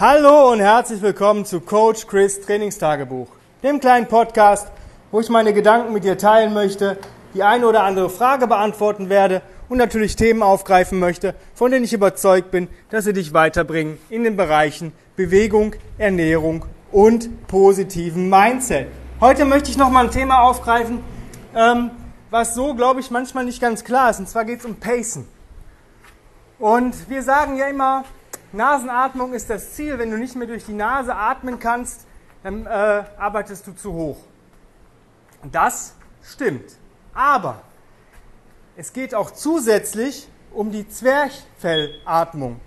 Hallo und herzlich willkommen zu Coach Chris Trainingstagebuch, dem kleinen Podcast, wo ich meine Gedanken mit dir teilen möchte, die eine oder andere Frage beantworten werde und natürlich Themen aufgreifen möchte, von denen ich überzeugt bin, dass sie dich weiterbringen in den Bereichen Bewegung, Ernährung und positiven Mindset. Heute möchte ich nochmal ein Thema aufgreifen, ähm, was so, glaube ich, manchmal nicht ganz klar ist. Und zwar geht es um Pacen. Und wir sagen ja immer, Nasenatmung ist das Ziel. Wenn du nicht mehr durch die Nase atmen kannst, dann äh, arbeitest du zu hoch. Das stimmt. Aber es geht auch zusätzlich um die Zwerchfellatmung.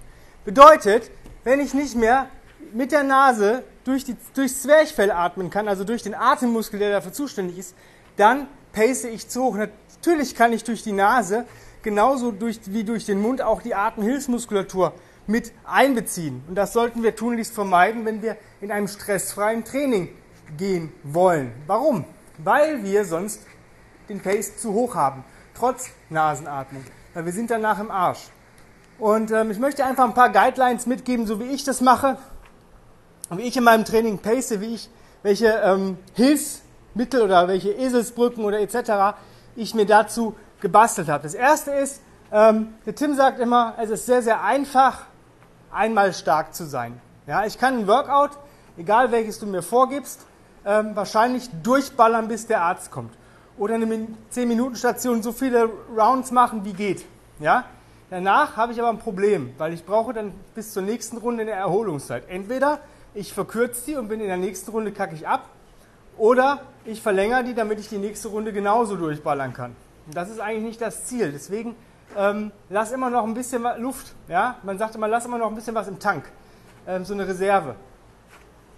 Bedeutet, wenn ich nicht mehr mit der Nase durch die, durchs Zwerchfell atmen kann, also durch den Atemmuskel, der dafür zuständig ist, dann pace ich zu hoch. Natürlich kann ich durch die Nase genauso durch, wie durch den Mund auch die Atemhilfsmuskulatur mit einbeziehen. Und das sollten wir tunlichst vermeiden, wenn wir in einem stressfreien Training gehen wollen. Warum? Weil wir sonst den Pace zu hoch haben, trotz Nasenatmung. Weil wir sind danach im Arsch. Und ähm, ich möchte einfach ein paar Guidelines mitgeben, so wie ich das mache, wie ich in meinem Training pace, wie ich, welche ähm, Hilfsmittel oder welche Eselsbrücken oder etc. ich mir dazu gebastelt habe. Das erste ist, ähm, der Tim sagt immer, es ist sehr, sehr einfach, einmal stark zu sein. Ja, ich kann ein Workout, egal welches du mir vorgibst, ähm, wahrscheinlich durchballern, bis der Arzt kommt. Oder eine 10-Minuten-Station so viele Rounds machen, wie geht. Ja? Danach habe ich aber ein Problem, weil ich brauche dann bis zur nächsten Runde eine Erholungszeit. Entweder ich verkürze die und bin in der nächsten Runde kacke ich ab, oder ich verlängere die, damit ich die nächste Runde genauso durchballern kann. Und das ist eigentlich nicht das Ziel. Deswegen ähm, lass immer noch ein bisschen Luft. Ja? Man sagt immer, lass immer noch ein bisschen was im Tank. Ähm, so eine Reserve.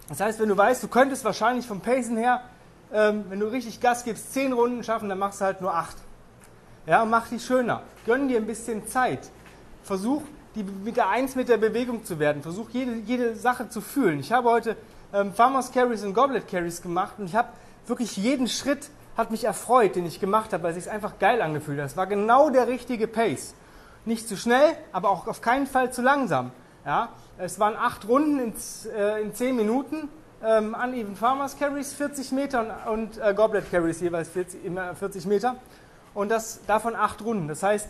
Das heißt, wenn du weißt, du könntest wahrscheinlich vom Pacen her, ähm, wenn du richtig Gas gibst, 10 Runden schaffen, dann machst du halt nur 8. Ja, und mach die schöner. Gönn dir ein bisschen Zeit. Versuch, die, wieder eins mit der Bewegung zu werden. Versuch, jede, jede Sache zu fühlen. Ich habe heute ähm, Farmers Carries und Goblet Carries gemacht und ich habe wirklich jeden Schritt hat mich erfreut, den ich gemacht habe, weil es sich einfach geil angefühlt hat. Es war genau der richtige Pace. Nicht zu schnell, aber auch auf keinen Fall zu langsam. Ja? Es waren acht Runden in, äh, in zehn Minuten. Ähm, Uneven Farmers Carries 40 Meter und, und äh, Goblet Carries jeweils 40, immer 40 Meter. Und das davon acht Runden. Das heißt,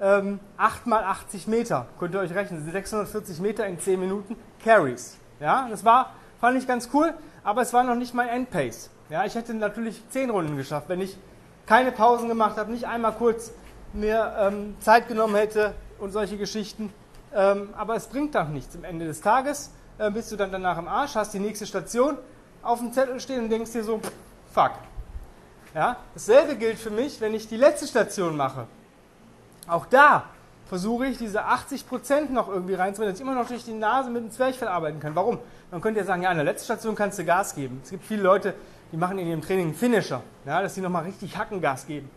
ähm, 8 mal 80 Meter, könnt ihr euch rechnen, 640 Meter in 10 Minuten Carries. Ja, das war, fand ich ganz cool, aber es war noch nicht mein Endpace. Ja, ich hätte natürlich zehn Runden geschafft, wenn ich keine Pausen gemacht habe, nicht einmal kurz mir ähm, Zeit genommen hätte und solche Geschichten. Ähm, aber es bringt doch nichts. Am Ende des Tages äh, bist du dann danach im Arsch, hast die nächste Station auf dem Zettel stehen und denkst dir so, fuck. Ja, dasselbe gilt für mich, wenn ich die letzte Station mache. Auch da versuche ich diese 80% noch irgendwie reinzubringen, dass ich immer noch durch die Nase mit dem Zwerchfell arbeiten kann. Warum? Man könnte ja sagen, ja, an der letzten Station kannst du Gas geben. Es gibt viele Leute, die machen in ihrem Training einen Finisher, ja, dass sie nochmal richtig Hackengas geben.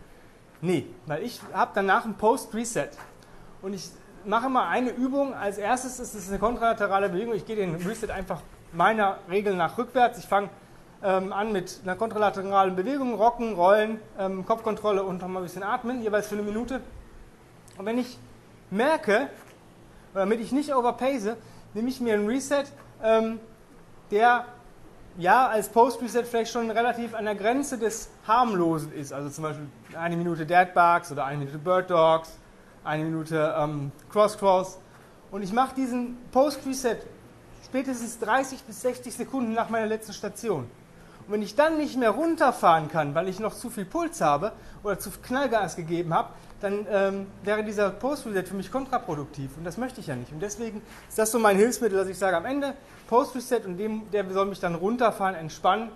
Nee, weil ich habe danach ein Post-Reset. Und ich mache mal eine Übung. Als erstes ist es eine kontralaterale Bewegung. Ich gehe den Reset einfach meiner Regel nach rückwärts. Ich fange ähm, an mit einer kontralateralen Bewegung, Rocken, Rollen, ähm, Kopfkontrolle und nochmal ein bisschen atmen, jeweils für eine Minute. Und wenn ich merke, damit ich nicht overpace, nehme ich mir einen Reset, ähm, der ja als Post-Reset vielleicht schon relativ an der Grenze des Harmlosen ist. Also zum Beispiel eine Minute Deadbugs oder eine Minute Bird Dogs, eine Minute ähm, Cross Cross. Und ich mache diesen Post-Reset spätestens 30 bis 60 Sekunden nach meiner letzten Station. Und wenn ich dann nicht mehr runterfahren kann, weil ich noch zu viel Puls habe oder zu viel Knallgas gegeben habe, dann ähm, wäre dieser Post-Reset für mich kontraproduktiv. Und das möchte ich ja nicht. Und deswegen ist das so mein Hilfsmittel, dass ich sage, am Ende Post-Reset und dem, der soll mich dann runterfahren, entspannen.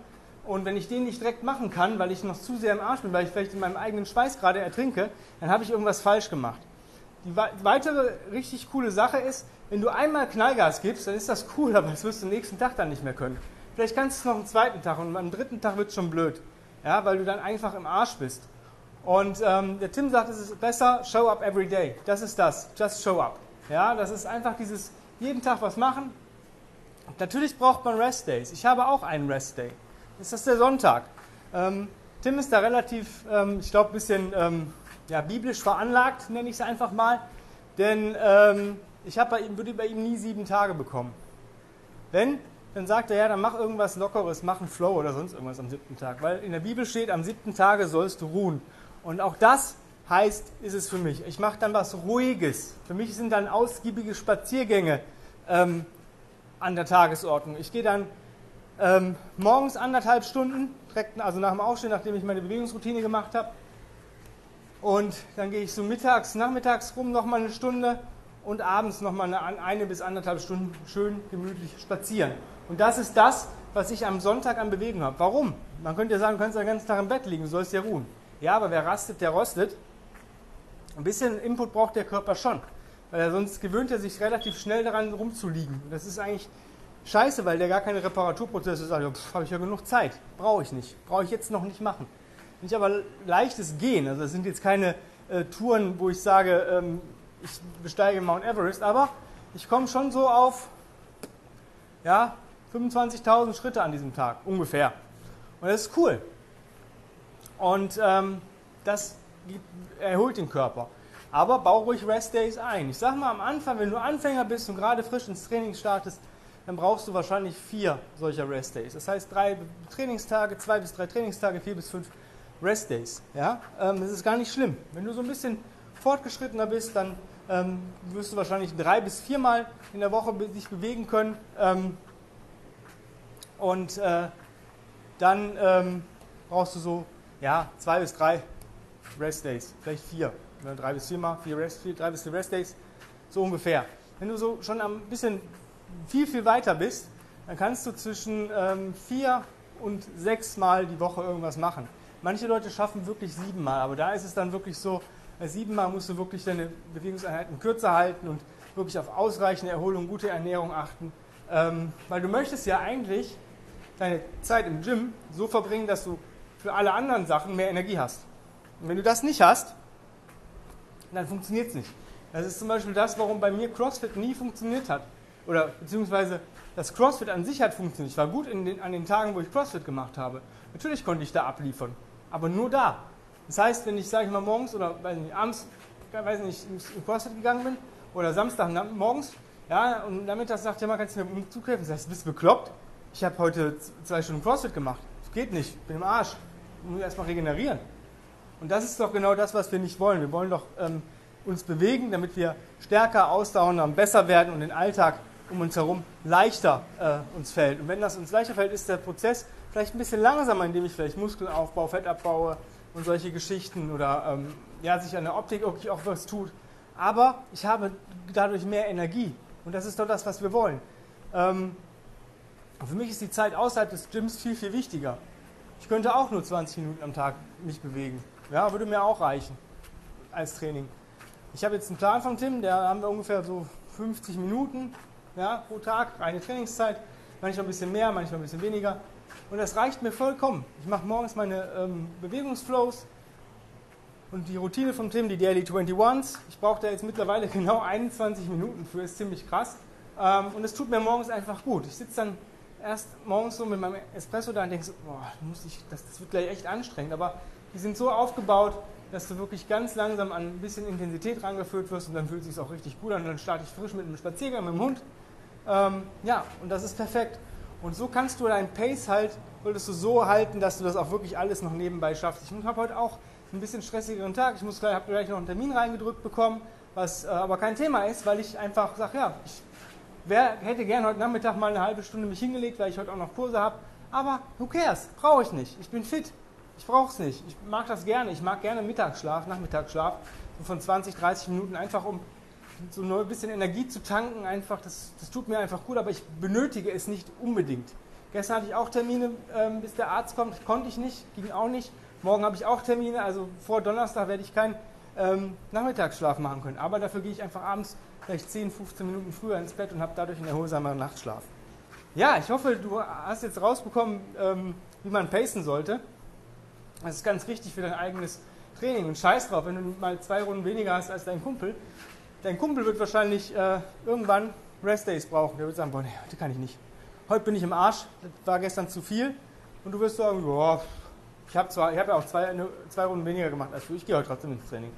Und wenn ich den nicht direkt machen kann, weil ich noch zu sehr im Arsch bin, weil ich vielleicht in meinem eigenen Schweiß gerade ertrinke, dann habe ich irgendwas falsch gemacht. Die weitere richtig coole Sache ist, wenn du einmal Knallgas gibst, dann ist das cool, aber das wirst du am nächsten Tag dann nicht mehr können. Vielleicht kannst du es noch am zweiten Tag und am dritten Tag wird es schon blöd, ja, weil du dann einfach im Arsch bist. Und ähm, der Tim sagt, es ist besser, show up every day. Das ist das, just show up. Ja, das ist einfach dieses jeden Tag was machen, Natürlich braucht man Rest Days. Ich habe auch einen Rest Day. Das ist der Sonntag. Ähm, Tim ist da relativ, ähm, ich glaube, ein bisschen ähm, ja, biblisch veranlagt, nenne ich es einfach mal. Denn ähm, ich bei ihm, würde bei ihm nie sieben Tage bekommen. Wenn, dann sagt er, ja, dann mach irgendwas Lockeres, mach einen Flow oder sonst irgendwas am siebten Tag. Weil in der Bibel steht, am siebten Tage sollst du ruhen. Und auch das heißt, ist es für mich. Ich mache dann was Ruhiges. Für mich sind dann ausgiebige Spaziergänge ähm, an der Tagesordnung. Ich gehe dann ähm, morgens anderthalb Stunden, direkt, also nach dem Aufstehen, nachdem ich meine Bewegungsroutine gemacht habe. Und dann gehe ich so mittags, nachmittags rum nochmal eine Stunde und abends nochmal eine, eine bis anderthalb Stunden schön gemütlich spazieren. Und das ist das, was ich am Sonntag an Bewegung habe. Warum? Man könnte ja sagen, du kannst den ganzen Tag im Bett liegen, du sollst ja ruhen. Ja, aber wer rastet, der rostet. Ein bisschen Input braucht der Körper schon, weil er sonst gewöhnt er sich relativ schnell daran rumzuliegen. Das ist eigentlich scheiße, weil der gar keine Reparaturprozesse sagt, ja, habe ich ja genug Zeit, brauche ich nicht, brauche ich jetzt noch nicht machen. Ich aber leichtes Gehen, also das sind jetzt keine äh, Touren, wo ich sage, ähm, ich besteige Mount Everest, aber ich komme schon so auf ja, 25.000 Schritte an diesem Tag, ungefähr. Und das ist cool. Und ähm, das erholt den Körper. Aber bau ruhig Rest Days ein. Ich sag mal am Anfang, wenn du Anfänger bist und gerade frisch ins Training startest, dann brauchst du wahrscheinlich vier solcher Rest Days. Das heißt drei Trainingstage, zwei bis drei Trainingstage, vier bis fünf Rest Days. Ja? Ähm, das ist gar nicht schlimm. Wenn du so ein bisschen fortgeschrittener bist, dann ähm, wirst du wahrscheinlich drei bis viermal in der Woche dich bewegen können. Ähm, und äh, dann ähm, brauchst du so ja, zwei bis drei Rest Days, vielleicht vier. Ne, drei bis viermal, vier Rest, vier, drei bis vier Rest Days, so ungefähr. Wenn du so schon ein bisschen viel, viel weiter bist, dann kannst du zwischen ähm, vier und sechs Mal die Woche irgendwas machen. Manche Leute schaffen wirklich siebenmal, aber da ist es dann wirklich so, bei siebenmal musst du wirklich deine Bewegungseinheiten kürzer halten und wirklich auf ausreichende Erholung, gute Ernährung achten. Ähm, weil du möchtest ja eigentlich deine Zeit im Gym so verbringen, dass du für alle anderen Sachen mehr Energie hast. Und wenn du das nicht hast, dann funktioniert es nicht. Das ist zum Beispiel das, warum bei mir CrossFit nie funktioniert hat. Oder beziehungsweise das CrossFit an sich hat funktioniert. Ich war gut den, an den Tagen, wo ich CrossFit gemacht habe. Natürlich konnte ich da abliefern, aber nur da. Das heißt, wenn ich, sage ich mal, morgens oder weiß nicht, abends, weiß nicht, in CrossFit gegangen bin oder Samstag morgens, ja, und nachmittags sagt jemand, kannst du mir im Zug helfen? Sagst, bist du bekloppt? Ich habe heute zwei Stunden CrossFit gemacht. Das geht nicht, bin im Arsch. Ich muss erstmal regenerieren. Und das ist doch genau das, was wir nicht wollen. Wir wollen doch ähm, uns bewegen, damit wir stärker, ausdauernder und besser werden und den Alltag um uns herum leichter äh, uns fällt. Und wenn das uns leichter fällt, ist der Prozess vielleicht ein bisschen langsamer, indem ich vielleicht Muskeln aufbaue, Fett abbaue und solche Geschichten oder ähm, ja, sich an der Optik wirklich auch was tut. Aber ich habe dadurch mehr Energie und das ist doch das, was wir wollen. Ähm, für mich ist die Zeit außerhalb des Gyms viel, viel wichtiger. Ich könnte auch nur 20 Minuten am Tag mich bewegen. Ja, würde mir auch reichen als Training. Ich habe jetzt einen Plan von Tim, da haben wir ungefähr so 50 Minuten ja, pro Tag, eine Trainingszeit, manchmal ein bisschen mehr, manchmal ein bisschen weniger. Und das reicht mir vollkommen. Ich mache morgens meine ähm, Bewegungsflows und die Routine von Tim, die Daily 21s. Ich brauche da jetzt mittlerweile genau 21 Minuten für, ist ziemlich krass. Ähm, und es tut mir morgens einfach gut. Ich sitze dann erst morgens so mit meinem Espresso da und denke so, boah, muss ich, das, das wird gleich echt anstrengend. Aber die sind so aufgebaut, dass du wirklich ganz langsam an ein bisschen Intensität rangeführt wirst und dann fühlt es sich auch richtig gut an. Dann starte ich frisch mit einem Spaziergang mit dem Hund ähm, ja, und das ist perfekt. Und so kannst du deinen Pace halt, solltest du so halten, dass du das auch wirklich alles noch nebenbei schaffst. Ich habe heute auch ein bisschen stressigeren Tag. Ich muss habe gleich noch einen Termin reingedrückt bekommen, was äh, aber kein Thema ist, weil ich einfach sage, ja, ich wär, hätte gern heute Nachmittag mal eine halbe Stunde mich hingelegt, weil ich heute auch noch Kurse habe. Aber who cares? Brauche ich nicht. Ich bin fit. Ich brauche es nicht. Ich mag das gerne. Ich mag gerne Mittagsschlaf, Nachmittagsschlaf, so von 20, 30 Minuten, einfach um so ein bisschen Energie zu tanken, einfach, das, das tut mir einfach gut, aber ich benötige es nicht unbedingt. Gestern hatte ich auch Termine, ähm, bis der Arzt kommt, konnte ich nicht, ging auch nicht. Morgen habe ich auch Termine, also vor Donnerstag werde ich keinen ähm, Nachmittagsschlaf machen können. Aber dafür gehe ich einfach abends vielleicht 10, 15 Minuten früher ins Bett und habe dadurch einen erholsameren Nachtschlaf. Ja, ich hoffe, du hast jetzt rausbekommen, ähm, wie man pacen sollte. Das ist ganz wichtig für dein eigenes Training. Und scheiß drauf, wenn du mal zwei Runden weniger hast als dein Kumpel, Dein Kumpel wird wahrscheinlich äh, irgendwann Rest Days brauchen. Der wird sagen, boah, nee, heute kann ich nicht. Heute bin ich im Arsch, das war gestern zu viel. Und du wirst sagen, boah, ich habe zwar, ja auch zwei, ne, zwei Runden weniger gemacht als du, ich gehe heute trotzdem ins Training.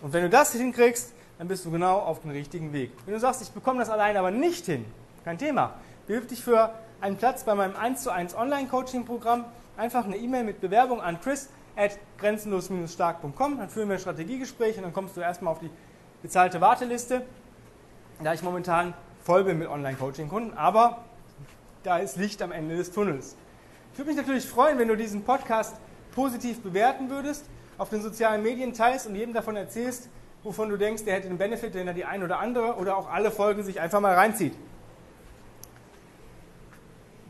Und wenn du das hinkriegst, dann bist du genau auf dem richtigen Weg. Wenn du sagst, ich bekomme das allein aber nicht hin, kein Thema. bewirb dich für einen Platz bei meinem 1 zu 1 Online-Coaching-Programm. Einfach eine E-Mail mit Bewerbung an chris at grenzenlos-stark.com. Dann führen wir ein Strategiegespräch und dann kommst du erstmal auf die bezahlte Warteliste, da ich momentan voll bin mit Online-Coaching-Kunden, aber da ist Licht am Ende des Tunnels. Ich würde mich natürlich freuen, wenn du diesen Podcast positiv bewerten würdest, auf den sozialen Medien teilst und jedem davon erzählst, wovon du denkst, der hätte den Benefit, wenn er die ein oder andere oder auch alle Folgen sich einfach mal reinzieht.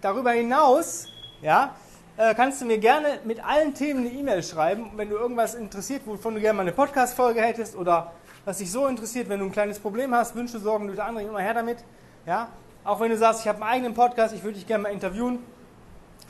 Darüber hinaus, ja, äh, kannst du mir gerne mit allen Themen eine E-Mail schreiben, wenn du irgendwas interessiert, wovon du gerne mal eine Podcast-Folge hättest oder was dich so interessiert, wenn du ein kleines Problem hast, Wünsche, Sorgen, Nöte, andere, immer her damit. Ja? Auch wenn du sagst, ich habe einen eigenen Podcast, ich würde dich gerne mal interviewen,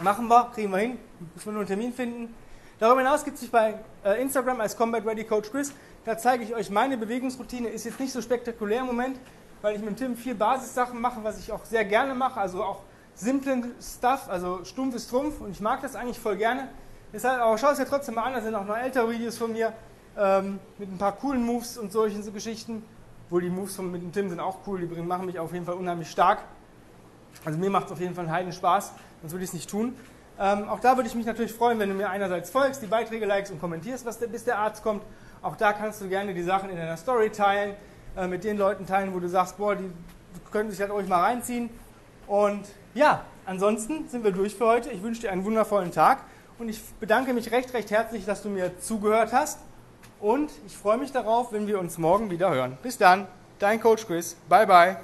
machen wir, kriegen wir hin, müssen wir nur einen Termin finden. Darüber hinaus gibt es sich bei äh, Instagram als Combat Ready Coach Chris. Da zeige ich euch meine Bewegungsroutine. Ist jetzt nicht so spektakulär im Moment, weil ich mit Tim viel Basissachen mache, was ich auch sehr gerne mache. Also auch simplen Stuff, also stumpf ist Trumpf und ich mag das eigentlich voll gerne. Deshalb, aber schau es dir trotzdem mal an, da sind auch noch ältere Videos von mir ähm, mit ein paar coolen Moves und solchen so Geschichten. Obwohl die Moves von, mit dem Tim sind auch cool, die machen mich auf jeden Fall unheimlich stark. Also mir macht es auf jeden Fall einen Heiden Spaß, sonst würde ich es nicht tun. Ähm, auch da würde ich mich natürlich freuen, wenn du mir einerseits folgst, die Beiträge likest und kommentierst, was der, bis der Arzt kommt. Auch da kannst du gerne die Sachen in deiner Story teilen, äh, mit den Leuten teilen, wo du sagst, boah, die können sich halt ruhig mal reinziehen. Und ja, ansonsten sind wir durch für heute. Ich wünsche dir einen wundervollen Tag und ich bedanke mich recht, recht herzlich, dass du mir zugehört hast. Und ich freue mich darauf, wenn wir uns morgen wieder hören. Bis dann, dein Coach Chris. Bye, bye.